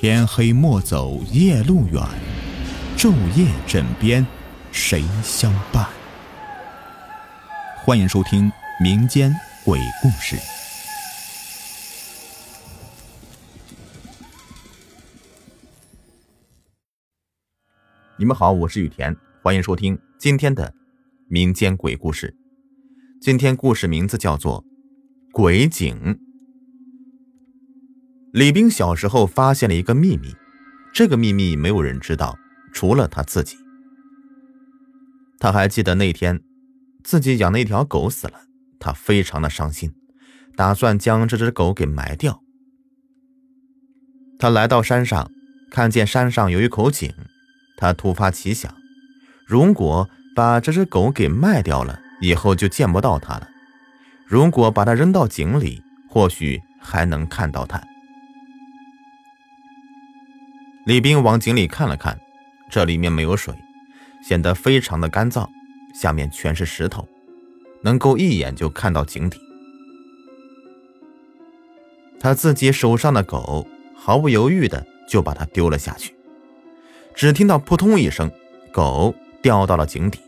天黑莫走夜路远，昼夜枕边谁相伴？欢迎收听民间鬼故事。你们好，我是雨田，欢迎收听今天的民间鬼故事。今天故事名字叫做《鬼井》。李冰小时候发现了一个秘密，这个秘密没有人知道，除了他自己。他还记得那天，自己养的一条狗死了，他非常的伤心，打算将这只狗给埋掉。他来到山上，看见山上有一口井，他突发奇想，如果把这只狗给卖掉了，以后就见不到它了；如果把它扔到井里，或许还能看到它。李冰往井里看了看，这里面没有水，显得非常的干燥，下面全是石头，能够一眼就看到井底。他自己手上的狗毫不犹豫的就把它丢了下去，只听到扑通一声，狗掉到了井底。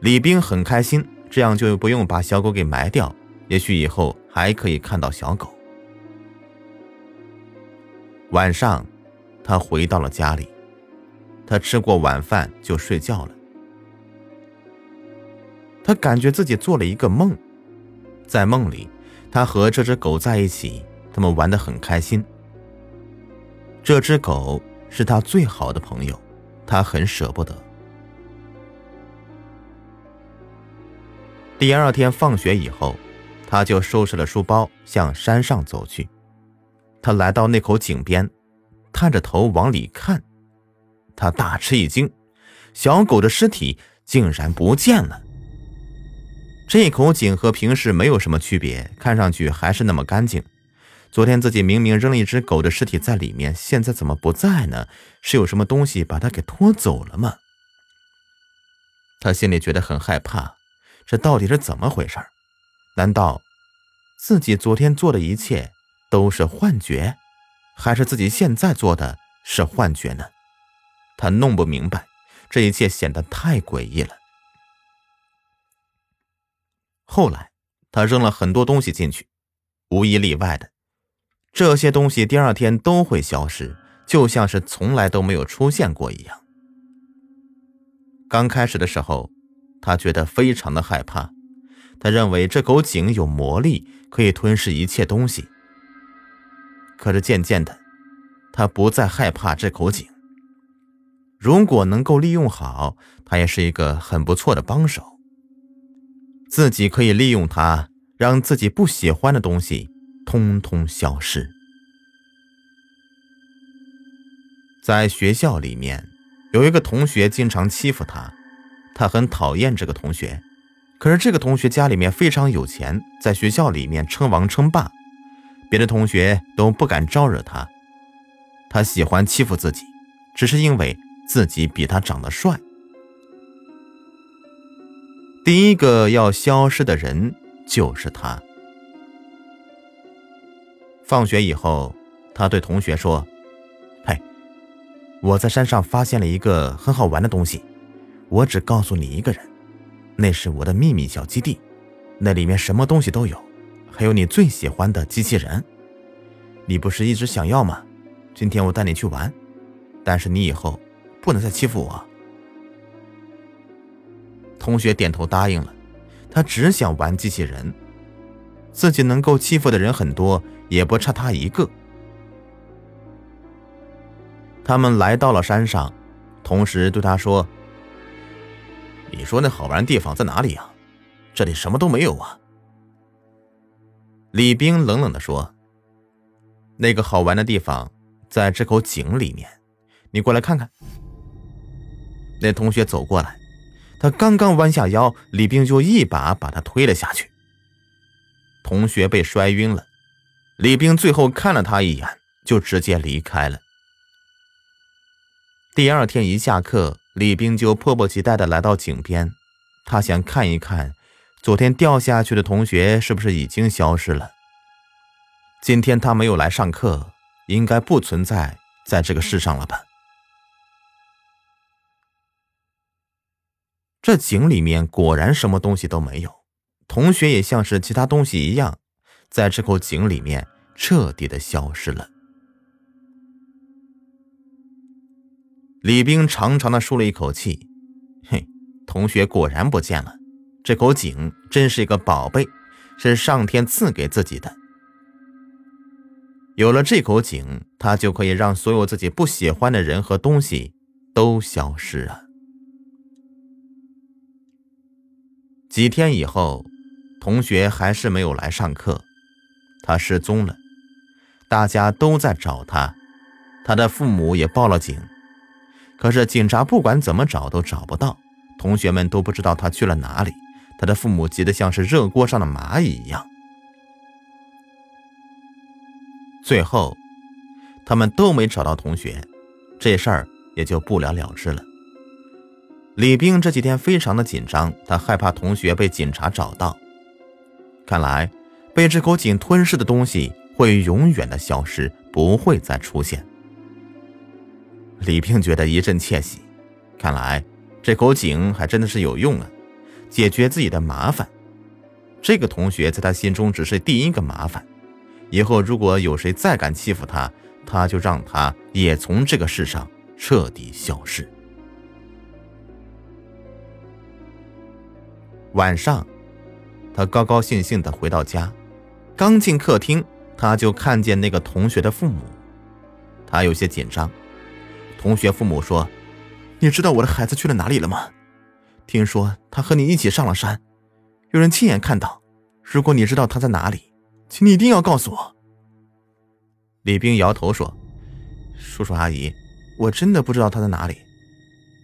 李冰很开心，这样就不用把小狗给埋掉，也许以后还可以看到小狗。晚上。他回到了家里，他吃过晚饭就睡觉了。他感觉自己做了一个梦，在梦里，他和这只狗在一起，他们玩得很开心。这只狗是他最好的朋友，他很舍不得。第二天放学以后，他就收拾了书包向山上走去。他来到那口井边。探着头往里看，他大吃一惊，小狗的尸体竟然不见了。这口井和平时没有什么区别，看上去还是那么干净。昨天自己明明扔了一只狗的尸体在里面，现在怎么不在呢？是有什么东西把它给拖走了吗？他心里觉得很害怕，这到底是怎么回事？难道自己昨天做的一切都是幻觉？还是自己现在做的是幻觉呢？他弄不明白，这一切显得太诡异了。后来，他扔了很多东西进去，无一例外的，这些东西第二天都会消失，就像是从来都没有出现过一样。刚开始的时候，他觉得非常的害怕，他认为这口井有魔力，可以吞噬一切东西。可是渐渐的，他不再害怕这口井。如果能够利用好，他也是一个很不错的帮手。自己可以利用它，让自己不喜欢的东西通通消失。在学校里面，有一个同学经常欺负他，他很讨厌这个同学。可是这个同学家里面非常有钱，在学校里面称王称霸。别的同学都不敢招惹他，他喜欢欺负自己，只是因为自己比他长得帅。第一个要消失的人就是他。放学以后，他对同学说：“嘿，我在山上发现了一个很好玩的东西，我只告诉你一个人，那是我的秘密小基地，那里面什么东西都有。”还有你最喜欢的机器人，你不是一直想要吗？今天我带你去玩，但是你以后不能再欺负我。同学点头答应了，他只想玩机器人，自己能够欺负的人很多，也不差他一个。他们来到了山上，同时对他说：“你说那好玩的地方在哪里呀？这里什么都没有啊。”李冰冷冷的说：“那个好玩的地方，在这口井里面，你过来看看。”那同学走过来，他刚刚弯下腰，李冰就一把把他推了下去。同学被摔晕了，李冰最后看了他一眼，就直接离开了。第二天一下课，李冰就迫不及待的来到井边，他想看一看。昨天掉下去的同学是不是已经消失了？今天他没有来上课，应该不存在在这个世上了吧？这井里面果然什么东西都没有，同学也像是其他东西一样，在这口井里面彻底的消失了。李冰长长的舒了一口气，嘿，同学果然不见了，这口井真是一个宝贝，是上天赐给自己的。有了这口井，他就可以让所有自己不喜欢的人和东西都消失啊。几天以后，同学还是没有来上课，他失踪了，大家都在找他，他的父母也报了警，可是警察不管怎么找都找不到，同学们都不知道他去了哪里，他的父母急得像是热锅上的蚂蚁一样。最后，他们都没找到同学，这事儿也就不了了之了。李冰这几天非常的紧张，他害怕同学被警察找到。看来，被这口井吞噬的东西会永远的消失，不会再出现。李冰觉得一阵窃喜，看来这口井还真的是有用啊，解决自己的麻烦。这个同学在他心中只是第一个麻烦，以后如果有谁再敢欺负他，他就让他也从这个世上彻底消失。晚上，他高高兴兴的回到家，刚进客厅，他就看见那个同学的父母。他有些紧张。同学父母说：“你知道我的孩子去了哪里了吗？听说他和你一起上了山，有人亲眼看到。如果你知道他在哪里，请你一定要告诉我。”李冰摇头说：“叔叔阿姨，我真的不知道他在哪里。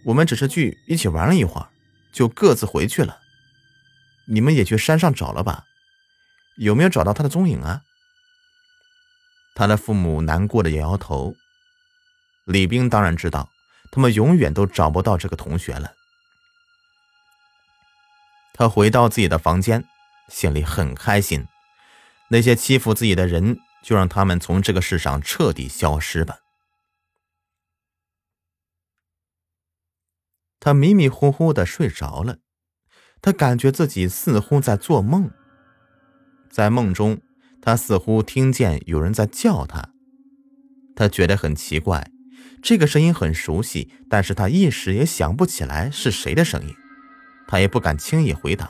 我们只是去一起玩了一会儿，就各自回去了。”你们也去山上找了吧？有没有找到他的踪影啊？他的父母难过的摇摇头。李冰当然知道，他们永远都找不到这个同学了。他回到自己的房间，心里很开心。那些欺负自己的人，就让他们从这个世上彻底消失吧。他迷迷糊糊的睡着了。他感觉自己似乎在做梦，在梦中，他似乎听见有人在叫他，他觉得很奇怪，这个声音很熟悉，但是他一时也想不起来是谁的声音，他也不敢轻易回答。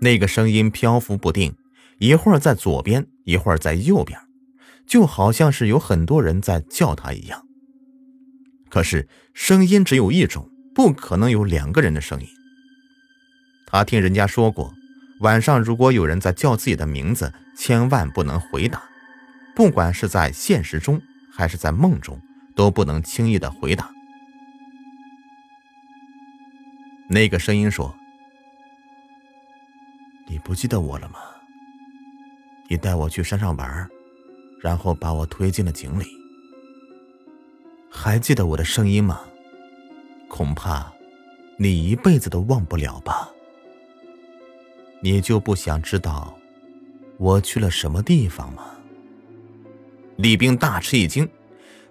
那个声音漂浮不定，一会儿在左边，一会儿在右边，就好像是有很多人在叫他一样。可是声音只有一种，不可能有两个人的声音。他听人家说过，晚上如果有人在叫自己的名字，千万不能回答，不管是在现实中还是在梦中，都不能轻易的回答。那个声音说：“你不记得我了吗？你带我去山上玩，然后把我推进了井里。还记得我的声音吗？恐怕你一辈子都忘不了吧。”你就不想知道我去了什么地方吗？李冰大吃一惊，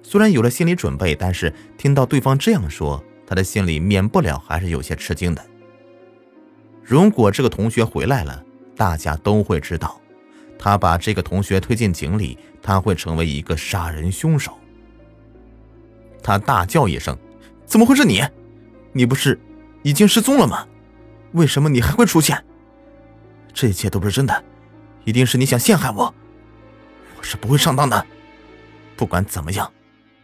虽然有了心理准备，但是听到对方这样说，他的心里免不了还是有些吃惊的。如果这个同学回来了，大家都会知道，他把这个同学推进井里，他会成为一个杀人凶手。他大叫一声：“怎么会是你？你不是已经失踪了吗？为什么你还会出现？”这一切都不是真的，一定是你想陷害我。我是不会上当的。不管怎么样，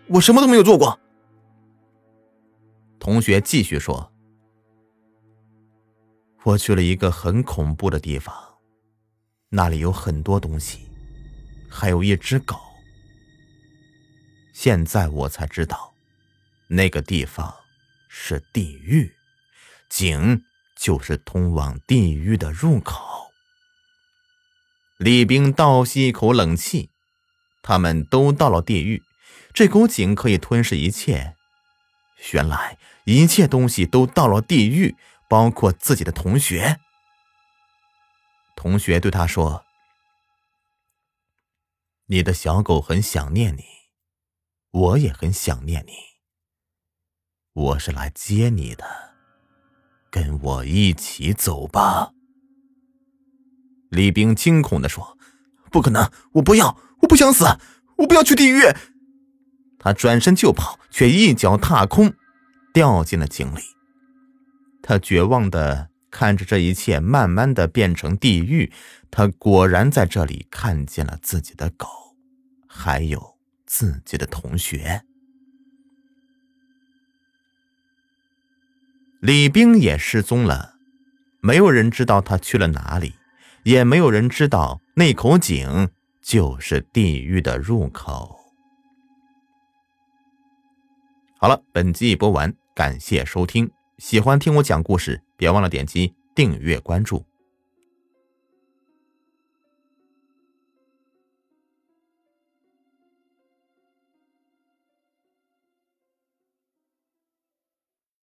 我什么都没有做过。同学继续说：“我去了一个很恐怖的地方，那里有很多东西，还有一只狗。现在我才知道，那个地方是地狱，井就是通往地狱的入口。”李冰倒吸一口冷气，他们都到了地狱，这口井可以吞噬一切。原来一切东西都到了地狱，包括自己的同学。同学对他说：“你的小狗很想念你，我也很想念你。我是来接你的，跟我一起走吧。”李冰惊恐的说：“不可能！我不要！我不想死！我不要去地狱！”他转身就跑，却一脚踏空，掉进了井里。他绝望的看着这一切慢慢的变成地狱。他果然在这里看见了自己的狗，还有自己的同学。李冰也失踪了，没有人知道他去了哪里，也没有人知道那口井就是地狱的入口。好了，本集已播完，感谢收听。喜欢听我讲故事，别忘了点击订阅关注。